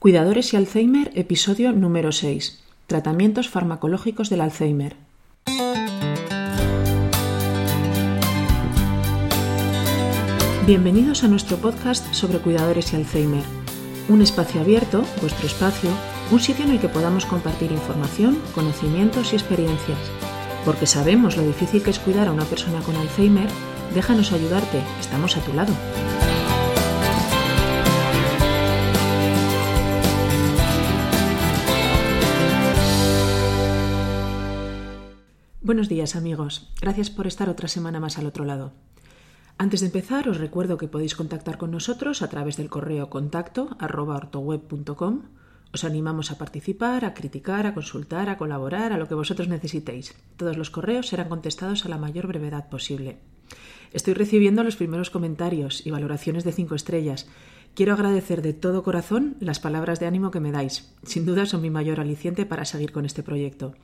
Cuidadores y Alzheimer, episodio número 6. Tratamientos farmacológicos del Alzheimer. Bienvenidos a nuestro podcast sobre cuidadores y Alzheimer. Un espacio abierto, vuestro espacio, un sitio en el que podamos compartir información, conocimientos y experiencias. Porque sabemos lo difícil que es cuidar a una persona con Alzheimer, déjanos ayudarte, estamos a tu lado. Buenos días amigos, gracias por estar otra semana más al otro lado. Antes de empezar os recuerdo que podéis contactar con nosotros a través del correo contacto. Os animamos a participar, a criticar, a consultar, a colaborar, a lo que vosotros necesitéis. Todos los correos serán contestados a la mayor brevedad posible. Estoy recibiendo los primeros comentarios y valoraciones de cinco estrellas. Quiero agradecer de todo corazón las palabras de ánimo que me dais. Sin duda son mi mayor aliciente para seguir con este proyecto.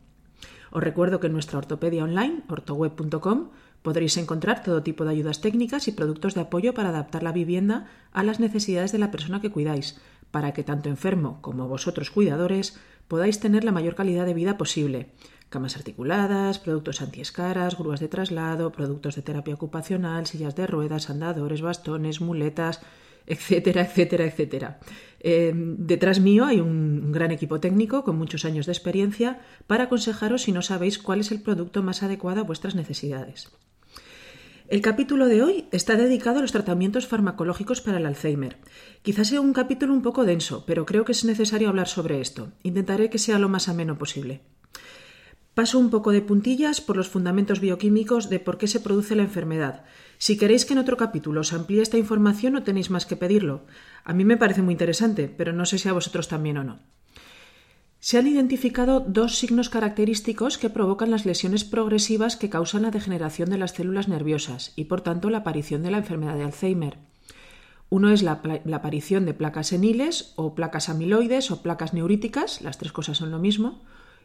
Os recuerdo que en nuestra ortopedia online, ortoweb.com, podréis encontrar todo tipo de ayudas técnicas y productos de apoyo para adaptar la vivienda a las necesidades de la persona que cuidáis, para que tanto enfermo como vosotros cuidadores podáis tener la mayor calidad de vida posible. Camas articuladas, productos antiescaras, grúas de traslado, productos de terapia ocupacional, sillas de ruedas, andadores, bastones, muletas, etcétera, etcétera, etcétera. Eh, detrás mío hay un, gran equipo técnico con muchos años de experiencia para aconsejaros si no sabéis cuál es el producto más adecuado a vuestras necesidades. El capítulo de hoy está dedicado a los tratamientos farmacológicos para el Alzheimer. Quizás sea un capítulo un poco denso, pero creo que es necesario hablar sobre esto. Intentaré que sea lo más ameno posible. Paso un poco de puntillas por los fundamentos bioquímicos de por qué se produce la enfermedad. Si queréis que en otro capítulo os amplíe esta información, no tenéis más que pedirlo. A mí me parece muy interesante, pero no sé si a vosotros también o no. Se han identificado dos signos característicos que provocan las lesiones progresivas que causan la degeneración de las células nerviosas y, por tanto, la aparición de la enfermedad de Alzheimer. Uno es la, aparición de placas seniles o placas amiloides o placas neuríticas, las tres cosas son lo mismo,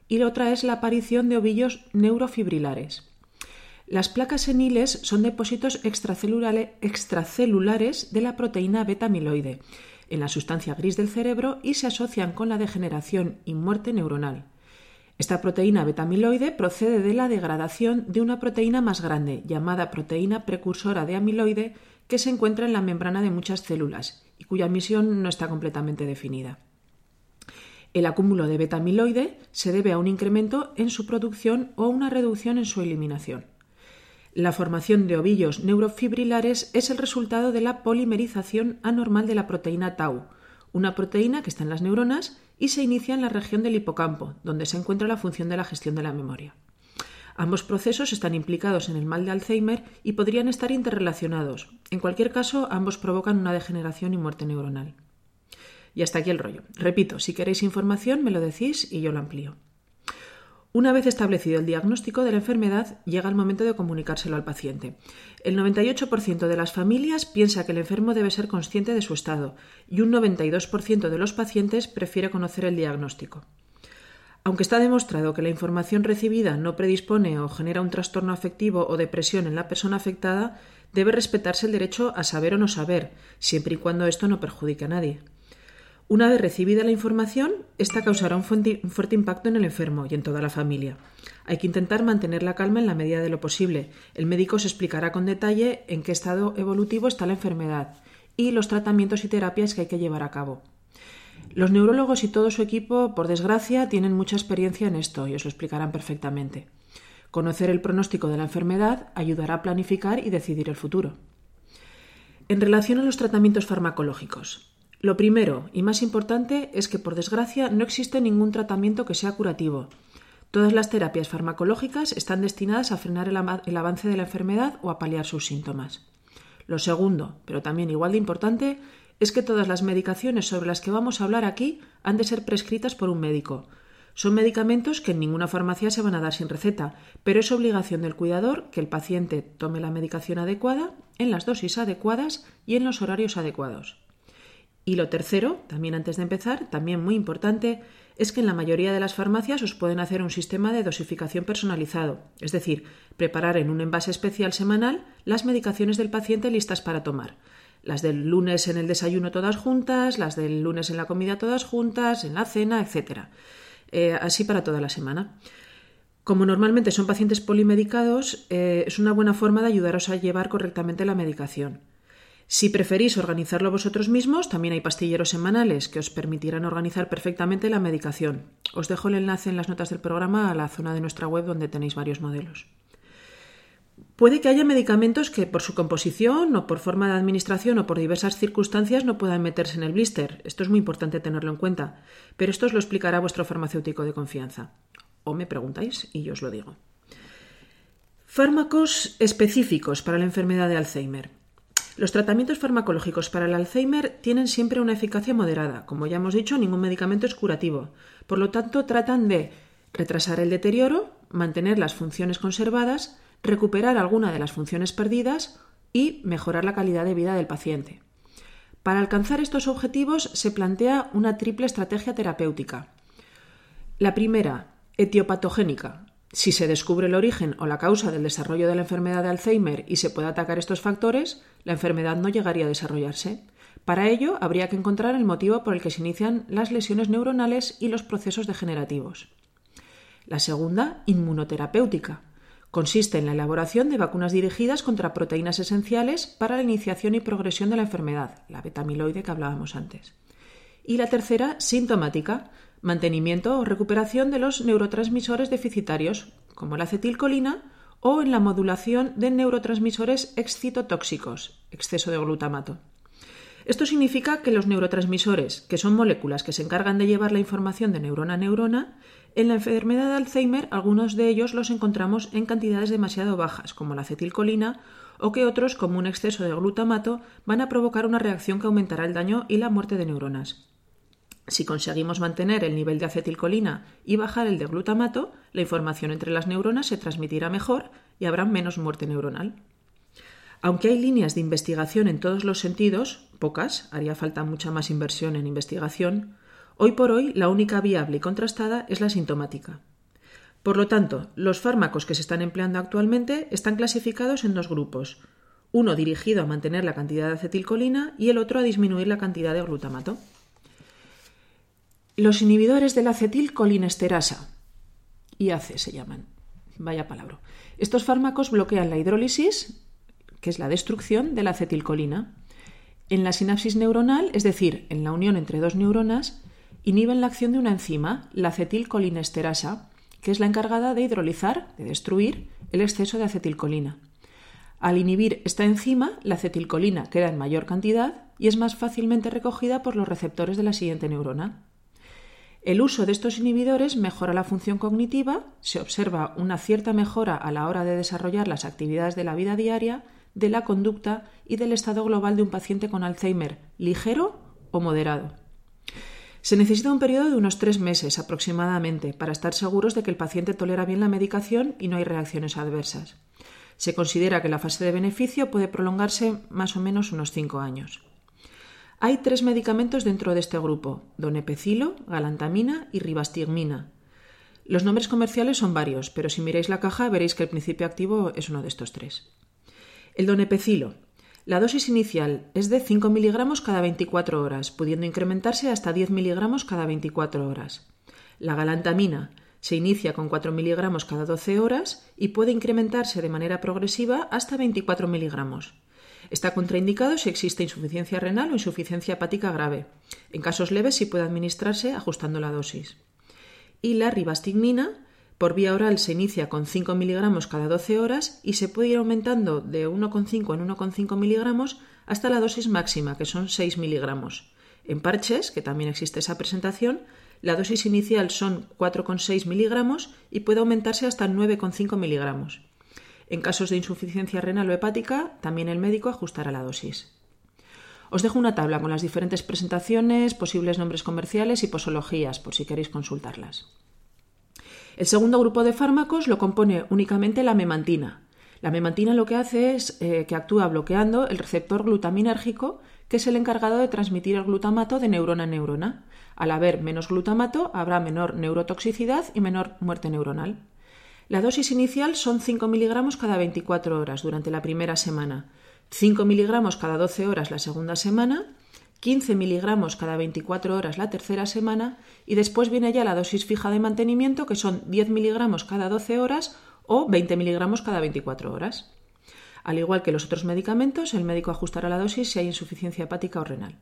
y la otra es la aparición de ovillos neurofibrilares. Las placas seniles son depósitos extracelulares de la proteína beta-amiloide en la sustancia gris del cerebro y se asocian con la degeneración y muerte neuronal. Esta proteína beta-amiloide procede de la degradación de una proteína más grande, llamada proteína precursora de amiloide, que se encuentra en la membrana de muchas células y cuya misión no está completamente definida. El acúmulo de beta-amiloide se debe a un incremento en su producción o una reducción en su eliminación. La formación de ovillos neurofibrilares es el resultado de la polimerización anormal de la proteína tau, una proteína que está en las neuronas y se inicia en la región del hipocampo, donde se encuentra la función de la gestión de la memoria. Ambos procesos están implicados en el mal de Alzheimer y podrían estar interrelacionados. En cualquier caso, ambos provocan una degeneración y muerte neuronal. Y hasta aquí el rollo. Repito, si queréis información me lo decís y yo lo amplío. Una vez establecido el diagnóstico de la enfermedad, llega el momento de comunicárselo al paciente. El 98% de las familias piensa que el enfermo debe ser consciente de su estado y un 92% de los pacientes prefiere conocer el diagnóstico. Aunque está demostrado que la información recibida no predispone o genera un trastorno afectivo o depresión en la persona afectada, debe respetarse el derecho a saber o no saber, siempre y cuando esto no perjudique a nadie. Una vez recibida la información, esta causará un fuerte impacto en el enfermo y en toda la familia. Hay que intentar mantener la calma en la medida de lo posible. El médico se explicará con detalle en qué estado evolutivo está la enfermedad y los tratamientos y terapias que hay que llevar a cabo. Los neurólogos y todo su equipo, por desgracia, tienen mucha experiencia en esto y os lo explicarán perfectamente. Conocer el pronóstico de la enfermedad ayudará a planificar y decidir el futuro. En relación a los tratamientos farmacológicos, lo primero y más importante es que, por desgracia, no existe ningún tratamiento que sea curativo. Todas las terapias farmacológicas están destinadas a frenar el, avance de la enfermedad o a paliar sus síntomas. Lo segundo, pero también igual de importante, es que todas las medicaciones sobre las que vamos a hablar aquí han de ser prescritas por un médico. Son medicamentos que en ninguna farmacia se van a dar sin receta, pero es obligación del cuidador que el paciente tome la medicación adecuada, en las dosis adecuadas y en los horarios adecuados. Y lo tercero, también antes de empezar, también muy importante, es que en la mayoría de las farmacias os pueden hacer un sistema de dosificación personalizado, es decir, preparar en un envase especial semanal las medicaciones del paciente listas para tomar. Las del lunes en el desayuno todas juntas, las del lunes en la comida todas juntas, en la cena, etc. Eh, así para toda la semana. Como normalmente son pacientes polimedicados, eh, es una buena forma de ayudaros a llevar correctamente la medicación. Si preferís organizarlo vosotros mismos, también hay pastilleros semanales que os permitirán organizar perfectamente la medicación. Os dejo el enlace en las notas del programa a la zona de nuestra web donde tenéis varios modelos. Puede que haya medicamentos que por su composición o por forma de administración o por diversas circunstancias no puedan meterse en el blister. Esto es muy importante tenerlo en cuenta, pero esto os lo explicará vuestro farmacéutico de confianza o me preguntáis y yo os lo digo. Fármacos específicos para la enfermedad de Alzheimer. Los tratamientos farmacológicos para el Alzheimer tienen siempre una eficacia moderada. Como ya hemos dicho, ningún medicamento es curativo. Por lo tanto, tratan de retrasar el deterioro, mantener las funciones conservadas, recuperar alguna de las funciones perdidas y mejorar la calidad de vida del paciente. Para alcanzar estos objetivos se plantea una triple estrategia terapéutica. La primera, etiopatogénica. Si se descubre el origen o la causa del desarrollo de la enfermedad de Alzheimer y se puede atacar estos factores, la enfermedad no llegaría a desarrollarse. Para ello, habría que encontrar el motivo por el que se inician las lesiones neuronales y los procesos degenerativos. La segunda, inmunoterapéutica. Consiste en la elaboración de vacunas dirigidas contra proteínas esenciales para la iniciación y progresión de la enfermedad, la betamiloide que hablábamos antes. Y la tercera, sintomática, mantenimiento o recuperación de los neurotransmisores deficitarios, como la acetilcolina, o en la modulación de neurotransmisores excitotóxicos, exceso de glutamato. Esto significa que los neurotransmisores, que son moléculas que se encargan de llevar la información de neurona a neurona, en la enfermedad de Alzheimer algunos de ellos los encontramos en cantidades demasiado bajas, como la acetilcolina, o que otros, como un exceso de glutamato, van a provocar una reacción que aumentará el daño y la muerte de neuronas. Si conseguimos mantener el nivel de acetilcolina y bajar el de glutamato, la información entre las neuronas se transmitirá mejor y habrá menos muerte neuronal. Aunque hay líneas de investigación en todos los sentidos, pocas, haría falta mucha más inversión en investigación, hoy por hoy la única viable y contrastada es la sintomática. Por lo tanto, los fármacos que se están empleando actualmente están clasificados en dos grupos, uno dirigido a mantener la cantidad de acetilcolina y el otro a disminuir la cantidad de glutamato. Los inhibidores de la acetilcolinesterasa, IAC se llaman, vaya palabra. Estos fármacos bloquean la hidrólisis, que es la destrucción de la acetilcolina. En la sinapsis neuronal, es decir, en la unión entre dos neuronas, inhiben la acción de una enzima, la acetilcolinesterasa, que es la encargada de hidrolizar, de destruir, el exceso de acetilcolina. Al inhibir esta enzima, la acetilcolina queda en mayor cantidad y es más fácilmente recogida por los receptores de la siguiente neurona. El uso de estos inhibidores mejora la función cognitiva, se observa una cierta mejora a la hora de desarrollar las actividades de la vida diaria, de la conducta y del estado global de un paciente con Alzheimer, ligero o moderado. Se necesita un periodo de unos tres meses aproximadamente para estar seguros de que el paciente tolera bien la medicación y no hay reacciones adversas. Se considera que la fase de beneficio puede prolongarse más o menos unos cinco años. Hay tres medicamentos dentro de este grupo, donepecilo, galantamina y ribastigmina. Los nombres comerciales son varios, pero si miráis la caja veréis que el principio activo es uno de estos tres. El donepecilo. La dosis inicial es de 5 miligramos cada 24 horas, pudiendo incrementarse hasta 10 miligramos cada 24 horas. La galantamina se inicia con 4 miligramos cada 12 horas y puede incrementarse de manera progresiva hasta 24 miligramos. Está contraindicado si existe insuficiencia renal o insuficiencia hepática grave. En casos leves sí puede administrarse ajustando la dosis. Y la ribastigmina por vía oral se inicia con 5 miligramos cada 12 horas y se puede ir aumentando de 1,5 en 1,5 miligramos hasta la dosis máxima, que son 6 miligramos. En parches, que también existe esa presentación, la dosis inicial son 4,6 miligramos y puede aumentarse hasta 9,5 miligramos. En casos de insuficiencia renal o hepática, también el médico ajustará la dosis. Os dejo una tabla con las diferentes presentaciones, posibles nombres comerciales y posologías, por si queréis consultarlas. El segundo grupo de fármacos lo compone únicamente la memantina. La memantina lo que hace es eh, que actúa bloqueando el receptor glutaminérgico, que es el encargado de transmitir el glutamato de neurona a neurona. Al haber menos glutamato, habrá menor neurotoxicidad y menor muerte neuronal. La dosis inicial son 5 miligramos cada 24 horas durante la primera semana. 5 miligramos cada 12 horas la segunda semana, 15 miligramos cada 24 horas la tercera semana y después viene ya la dosis fija de mantenimiento que son 10 miligramos cada 12 horas o 20 miligramos cada 24 horas. Al igual que los otros medicamentos, el médico ajustará la dosis si hay insuficiencia hepática o renal.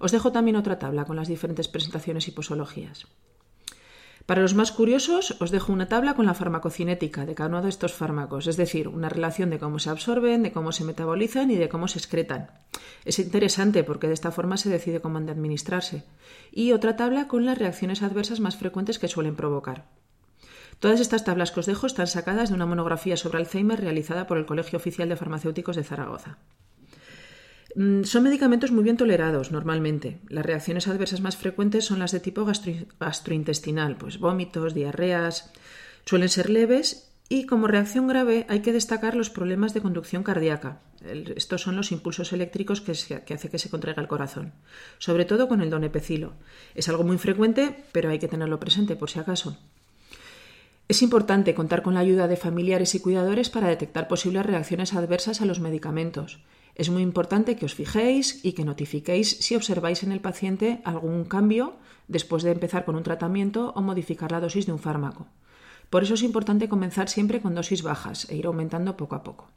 Os dejo también otra tabla con las diferentes presentaciones y posologías. Para los más curiosos, os dejo una tabla con la farmacocinética de cada uno de estos fármacos, es decir, una relación de cómo se absorben, de cómo se metabolizan y de cómo se excretan. Es interesante porque de esta forma se decide cómo han de administrarse. Y otra tabla con las reacciones adversas más frecuentes que suelen provocar. Todas estas tablas que os dejo están sacadas de una monografía sobre Alzheimer realizada por el Colegio Oficial de Farmacéuticos de Zaragoza. Mm, son medicamentos muy bien tolerados normalmente. Las reacciones adversas más frecuentes son las de tipo gastrointestinal, pues vómitos, diarreas. Suelen ser leves y como reacción grave hay que destacar los problemas de conducción cardíaca. estos son los impulsos eléctricos que, que hace que se contraiga el corazón, sobre todo con el donepecilo. Es algo muy frecuente, pero hay que tenerlo presente por si acaso. Es importante contar con la ayuda de familiares y cuidadores para detectar posibles reacciones adversas a los medicamentos es muy importante que os fijéis y que notifiquéis si observáis en el paciente algún cambio después de empezar con un tratamiento o modificar la dosis de un fármaco. Por eso es importante comenzar siempre con dosis bajas e ir aumentando poco a poco.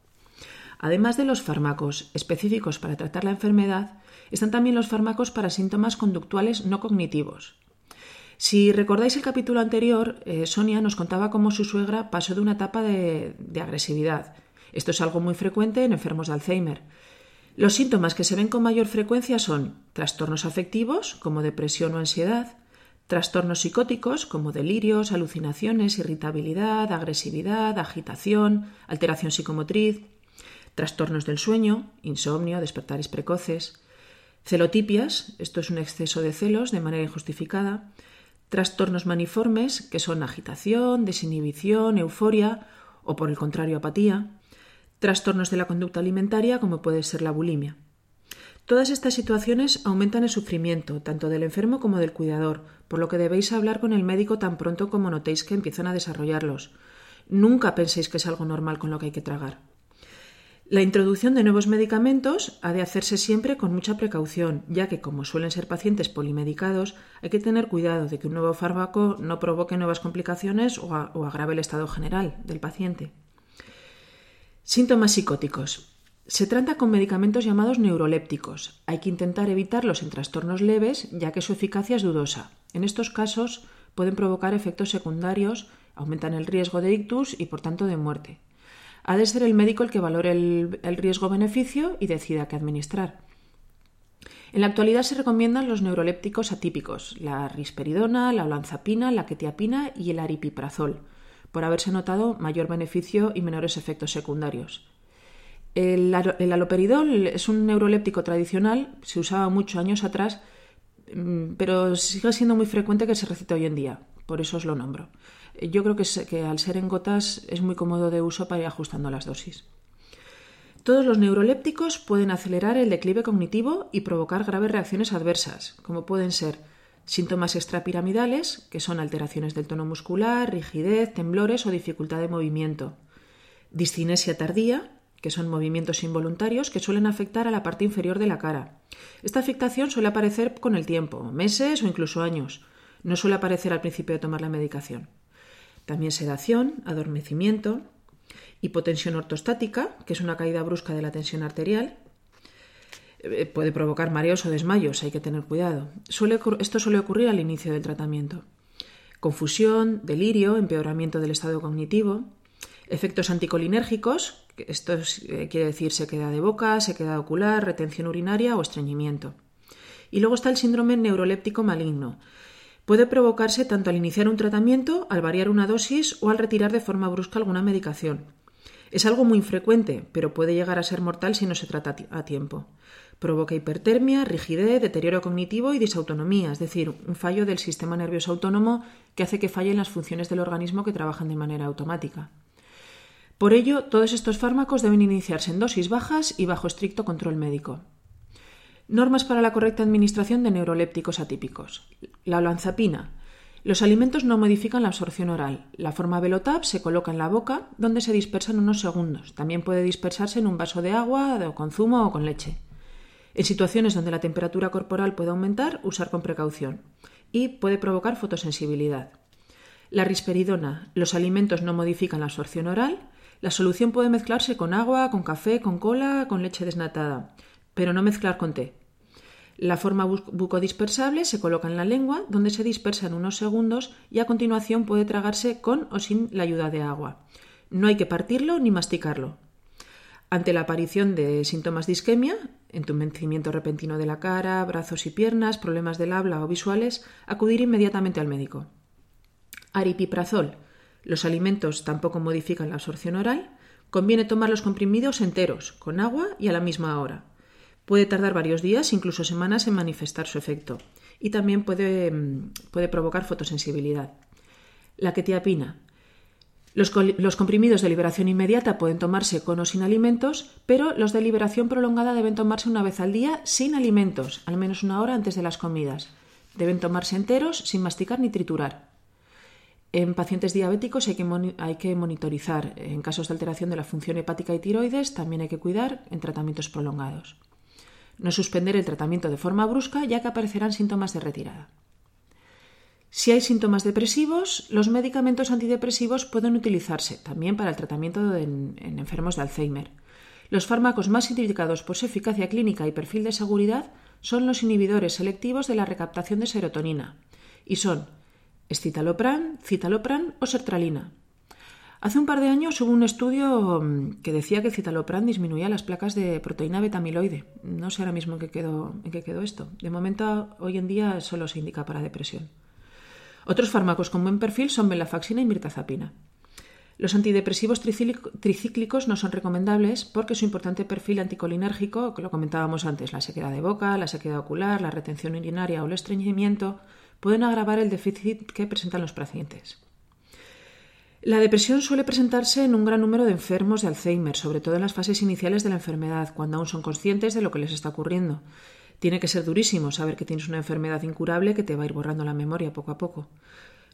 Además de los fármacos específicos para tratar la enfermedad, están también los fármacos para síntomas conductuales no cognitivos. Si recordáis el capítulo anterior, eh, Sonia nos contaba cómo su suegra pasó de una etapa de agresividad. Esto es algo muy frecuente en enfermos de Alzheimer. Los síntomas que se ven con mayor frecuencia son trastornos afectivos, como depresión o ansiedad, trastornos psicóticos, como delirios, alucinaciones, irritabilidad, agresividad, agitación, alteración psicomotriz, trastornos del sueño, insomnio, despertares precoces, celotipias, esto es un exceso de celos de manera injustificada, trastornos maniformes, que son agitación, desinhibición, euforia o por el contrario apatía, trastornos de la conducta alimentaria como puede ser la bulimia. Todas estas situaciones aumentan el sufrimiento tanto del enfermo como del cuidador, por lo que debéis hablar con el médico tan pronto como notéis que empiezan a desarrollarlos. Nunca penséis que es algo normal con lo que hay que tragar. La introducción de nuevos medicamentos ha de hacerse siempre con mucha precaución, ya que como suelen ser pacientes polimedicados, hay que tener cuidado de que un nuevo fármaco no provoque nuevas complicaciones o, agrave el estado general del paciente. Síntomas psicóticos. Se trata con medicamentos llamados neurolépticos. Hay que intentar evitarlos en trastornos leves, ya que su eficacia es dudosa. En estos casos pueden provocar efectos secundarios, aumentan el riesgo de ictus y por tanto de muerte. Ha de ser el médico el que valore el, riesgo-beneficio y decida qué administrar. En la actualidad se recomiendan los neurolépticos atípicos, la risperidona, la olanzapina, la quetiapina y el aripiprazol por haberse notado mayor beneficio y menores efectos secundarios. El, aloperidol es un neuroléptico tradicional, se usaba muchos años atrás, mm, pero sigue siendo muy frecuente que se recite hoy en día, por eso os lo nombro. Yo creo que, que al ser en gotas es muy cómodo de uso para ir ajustando las dosis. Todos los neurolépticos pueden acelerar el declive cognitivo y provocar graves reacciones adversas, como pueden ser Síntomas extrapiramidales, que son alteraciones del tono muscular, rigidez, temblores o dificultad de movimiento. Discinesia tardía, que son movimientos involuntarios que suelen afectar a la parte inferior de la cara. Esta afectación suele aparecer con el tiempo, meses o incluso años. No suele aparecer al principio de tomar la medicación. También sedación, adormecimiento, hipotensión ortostática, que es una caída brusca de la tensión arterial, puede provocar mareos o desmayos, hay que tener cuidado. esto suele ocurrir al inicio del tratamiento. Confusión, delirio, empeoramiento del estado cognitivo, efectos anticolinérgicos, esto eh, quiere decir sequedad de boca, sequedad ocular, retención urinaria o estreñimiento. Y luego está el síndrome neuroléptico maligno. Puede provocarse tanto al iniciar un tratamiento, al variar una dosis o al retirar de forma brusca alguna medicación. Es algo muy infrecuente, pero puede llegar a ser mortal si no se trata a tiempo. Provoca hipertermia, rigidez, deterioro cognitivo y disautonomía, es decir, un fallo del sistema nervioso autónomo que hace que fallen las funciones del organismo que trabajan de manera automática. Por ello, todos estos fármacos deben iniciarse en dosis bajas y bajo estricto control médico. Normas para la correcta administración de neurolépticos atípicos. La olanzapina. Los alimentos no modifican la absorción oral. La forma Velotap se coloca en la boca, donde se dispersa en unos segundos. También puede dispersarse en un vaso de agua, o con zumo o con leche. En situaciones donde la temperatura corporal puede aumentar, usar con precaución. Y puede provocar fotosensibilidad. La risperidona. Los alimentos no modifican la absorción oral. La solución puede mezclarse con agua, con café, con cola, con leche desnatada, pero no mezclar con té. La forma bucodispersable se coloca en la lengua, donde se dispersa en unos segundos y a continuación puede tragarse con o sin la ayuda de agua. No hay que partirlo ni masticarlo. Ante la aparición de síntomas de isquemia, entumecimiento repentino de la cara, brazos y piernas, problemas del habla o visuales, acudir inmediatamente al médico. Aripiprazol. Los alimentos tampoco modifican la absorción oral. Conviene tomar los comprimidos enteros, con agua y a la misma hora. Puede tardar varios días, incluso semanas, en manifestar su efecto y también puede, mm, puede provocar fotosensibilidad. La quetiapina. Los, comprimidos de liberación inmediata pueden tomarse con o sin alimentos, pero los de liberación prolongada deben tomarse una vez al día sin alimentos, al menos una hora antes de las comidas. Deben tomarse enteros sin masticar ni triturar. En pacientes diabéticos hay que, hay que, monitorizar. En casos de alteración de la función hepática y tiroides también hay que cuidar en tratamientos prolongados. No suspender el tratamiento de forma brusca ya que aparecerán síntomas de retirada. Si hay síntomas depresivos, los medicamentos antidepresivos pueden utilizarse también para el tratamiento en, enfermos de Alzheimer. Los fármacos más indicados por su eficacia clínica y perfil de seguridad son los inhibidores selectivos de la recaptación de serotonina y son escitalopram, citalopram o sertralina. Hace un par de años hubo un estudio mm, que decía que el citalopram disminuía las placas de proteína betamiloide. No sé ahora mismo quedó, en qué quedó esto. De momento, hoy en día solo se indica para depresión. Otros fármacos con buen perfil son venlafaxina y mirtazapina. Los antidepresivos tricíclicos no son recomendables porque su importante perfil anticolinérgico, que lo comentábamos antes, la sequedad de boca, la sequedad ocular, la retención urinaria o el estreñimiento, pueden agravar el déficit que presentan los pacientes. La depresión suele presentarse en un gran número de enfermos de Alzheimer, sobre todo en las fases iniciales de la enfermedad, cuando aún son conscientes de lo que les está ocurriendo. Tiene que ser durísimo saber que tienes una enfermedad incurable que te va a ir borrando la memoria poco a poco.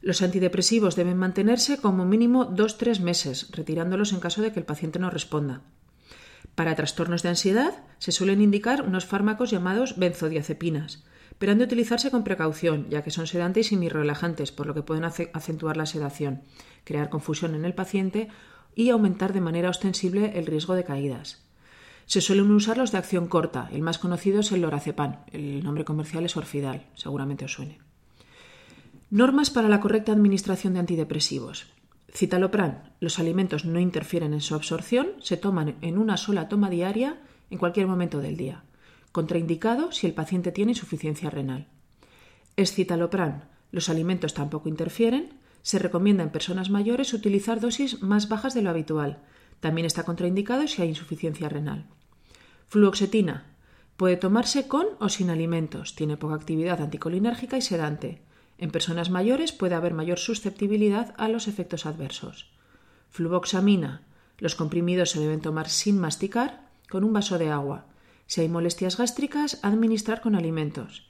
Los antidepresivos deben mantenerse como mínimo dos-tres meses, retirándolos en caso de que el paciente no responda. Para trastornos de ansiedad se suelen indicar unos fármacos llamados benzodiazepinas, pero han de utilizarse con precaución, ya que son sedantes y relajantes, por lo que pueden acentuar la sedación crear confusión en el paciente y aumentar de manera ostensible el riesgo de caídas. Se suelen usar los de acción corta, el más conocido es el lorazepam, el nombre comercial es Orfidal, seguramente os suene. Normas para la correcta administración de antidepresivos. Citalopram. Los alimentos no interfieren en su absorción, se toman en una sola toma diaria en cualquier momento del día. Contraindicado si el paciente tiene insuficiencia renal. Escitalopram. Los alimentos tampoco interfieren, se recomienda en personas mayores utilizar dosis más bajas de lo habitual. También está contraindicado si hay insuficiencia renal. Fluoxetina. Puede tomarse con o sin alimentos. Tiene poca actividad anticolinérgica y sedante. En personas mayores puede haber mayor susceptibilidad a los efectos adversos. Fluvoxamina. Los comprimidos se deben tomar sin masticar, con un vaso de agua. Si hay molestias gástricas, administrar con alimentos.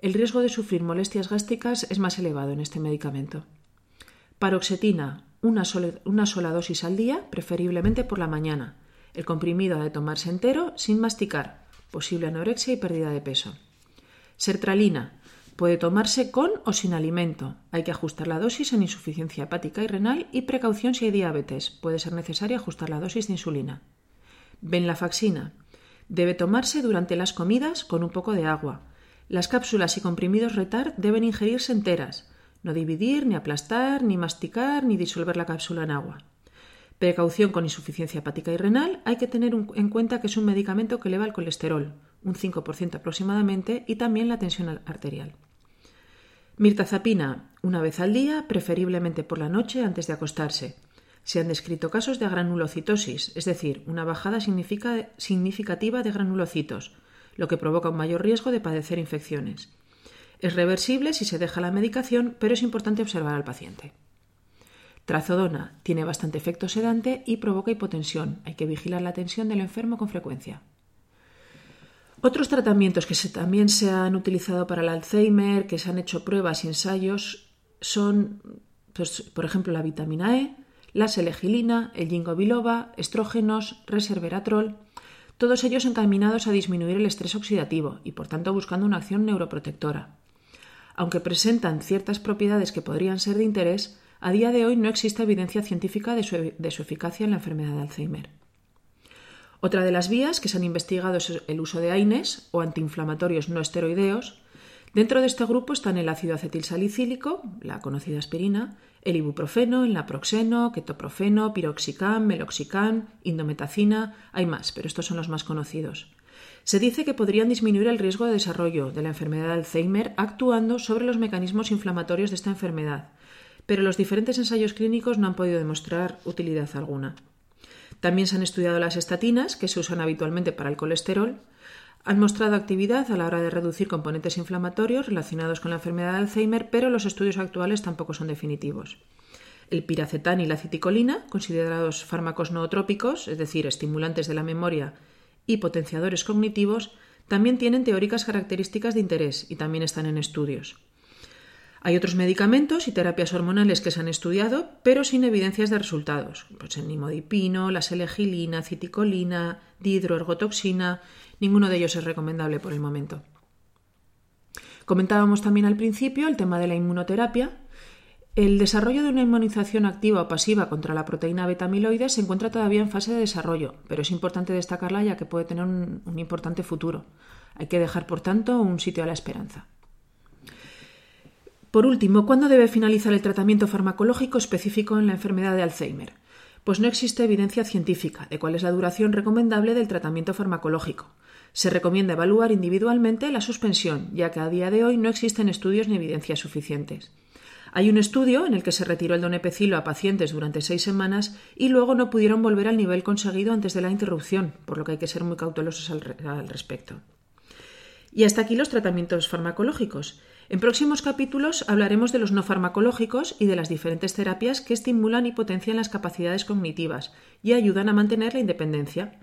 El riesgo de sufrir molestias gástricas es más elevado en este medicamento. Paroxetina, una sola, dosis al día, preferiblemente por la mañana. El comprimido ha de tomarse entero sin masticar, posible anorexia y pérdida de peso. Sertralina, puede tomarse con o sin alimento. Hay que ajustar la dosis en insuficiencia hepática y renal y precaución si hay diabetes. Puede ser necesario ajustar la dosis de insulina. Venlafaxina, debe tomarse durante las comidas con un poco de agua. Las cápsulas y comprimidos retard deben ingerirse enteras. No dividir, ni aplastar, ni masticar, ni disolver la cápsula en agua. Precaución con insuficiencia hepática y renal. Hay que tener en cuenta que es un medicamento que eleva el colesterol, un 5% aproximadamente, y también la tensión arterial. Mirtazapina, una vez al día, preferiblemente por la noche antes de acostarse. Se han descrito casos de granulocitosis, es decir, una bajada significativa de granulocitos, lo que provoca un mayor riesgo de padecer infecciones. Es reversible si se deja la medicación, pero es importante observar al paciente. Trazodona tiene bastante efecto sedante y provoca hipotensión. Hay que vigilar la tensión del enfermo con frecuencia. Otros tratamientos que también se han utilizado para el Alzheimer, que se han hecho pruebas y ensayos, son, pues, por ejemplo, la vitamina E, la selegilina, el ginkgo biloba, estrógenos, resveratrol, todos ellos encaminados a disminuir el estrés oxidativo y por tanto buscando una acción neuroprotectora. Aunque presentan ciertas propiedades que podrían ser de interés, a día de hoy no existe evidencia científica de su, de su eficacia en la enfermedad de Alzheimer. Otra de las vías que se han investigado es el uso de AINES o antiinflamatorios no esteroideos. Dentro de este grupo están el ácido acetilsalicílico, la conocida aspirina, el ibuprofeno, el naproxeno, ketoprofeno, piroxicam, meloxicam, indometacina, hay más, pero estos son los más conocidos. Se dice que podrían disminuir el riesgo de desarrollo de la enfermedad de Alzheimer actuando sobre los mecanismos inflamatorios de esta enfermedad, pero los diferentes ensayos clínicos no han podido demostrar utilidad alguna. También se han estudiado las estatinas, que se usan habitualmente para el colesterol, han mostrado actividad a la hora de reducir componentes inflamatorios relacionados con la enfermedad de Alzheimer, pero los estudios actuales tampoco son definitivos. El piracetán y la citicolina, considerados fármacos nootrópicos, es decir, estimulantes de la memoria y potenciadores cognitivos, también tienen teóricas características de interés y también están en estudios. Hay otros medicamentos y terapias hormonales que se han estudiado, pero sin evidencias de resultados. Pues el nimodipino, la selegilina, citicolina, dihidroergotoxina, ninguno de ellos es recomendable por el momento. Comentábamos también al principio el tema de la inmunoterapia. El desarrollo de una inmunización activa o pasiva contra la proteína beta amiloide se encuentra todavía en fase de desarrollo, pero es importante destacarla ya que puede tener un, un importante futuro. Hay que dejar, por tanto, un sitio a la esperanza. Por último, ¿cuándo debe finalizar el tratamiento farmacológico específico en la enfermedad de Alzheimer? Pues no existe evidencia científica de cuál es la duración recomendable del tratamiento farmacológico. Se recomienda evaluar individualmente la suspensión, ya que a día de hoy no existen estudios ni evidencias suficientes. Hay un estudio en el que se retiró el donepecilo a pacientes durante seis semanas y luego no pudieron volver al nivel conseguido antes de la interrupción, por lo que hay que ser muy cautelosos al, al respecto. Y hasta aquí los tratamientos farmacológicos. En próximos capítulos hablaremos de los no farmacológicos y de las diferentes terapias que estimulan y potencian las capacidades cognitivas y ayudan a mantener la independencia.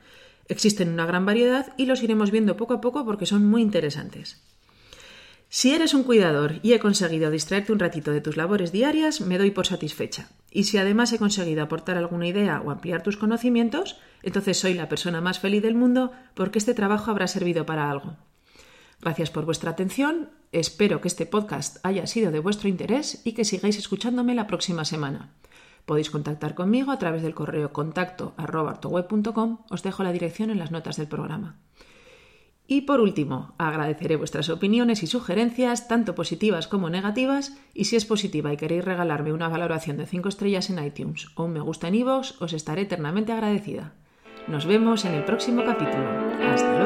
Existen una gran variedad y los iremos viendo poco a poco porque son muy interesantes. Si eres un cuidador y he conseguido distraerte un ratito de tus labores diarias, me doy por satisfecha. Y si además he conseguido aportar alguna idea o ampliar tus conocimientos, entonces soy la persona más feliz del mundo porque este trabajo habrá servido para algo. Gracias por vuestra atención, espero que este podcast haya sido de vuestro interés y que sigáis escuchándome la próxima semana. Podéis contactar conmigo a través del correo contacto os dejo la dirección en las notas del programa. Y por último, agradeceré vuestras opiniones y sugerencias, tanto positivas como negativas, y si es positiva y queréis regalarme una valoración de 5 estrellas en iTunes o un me gusta en iVoox, os estaré eternamente agradecida. Nos vemos en el próximo capítulo. Hasta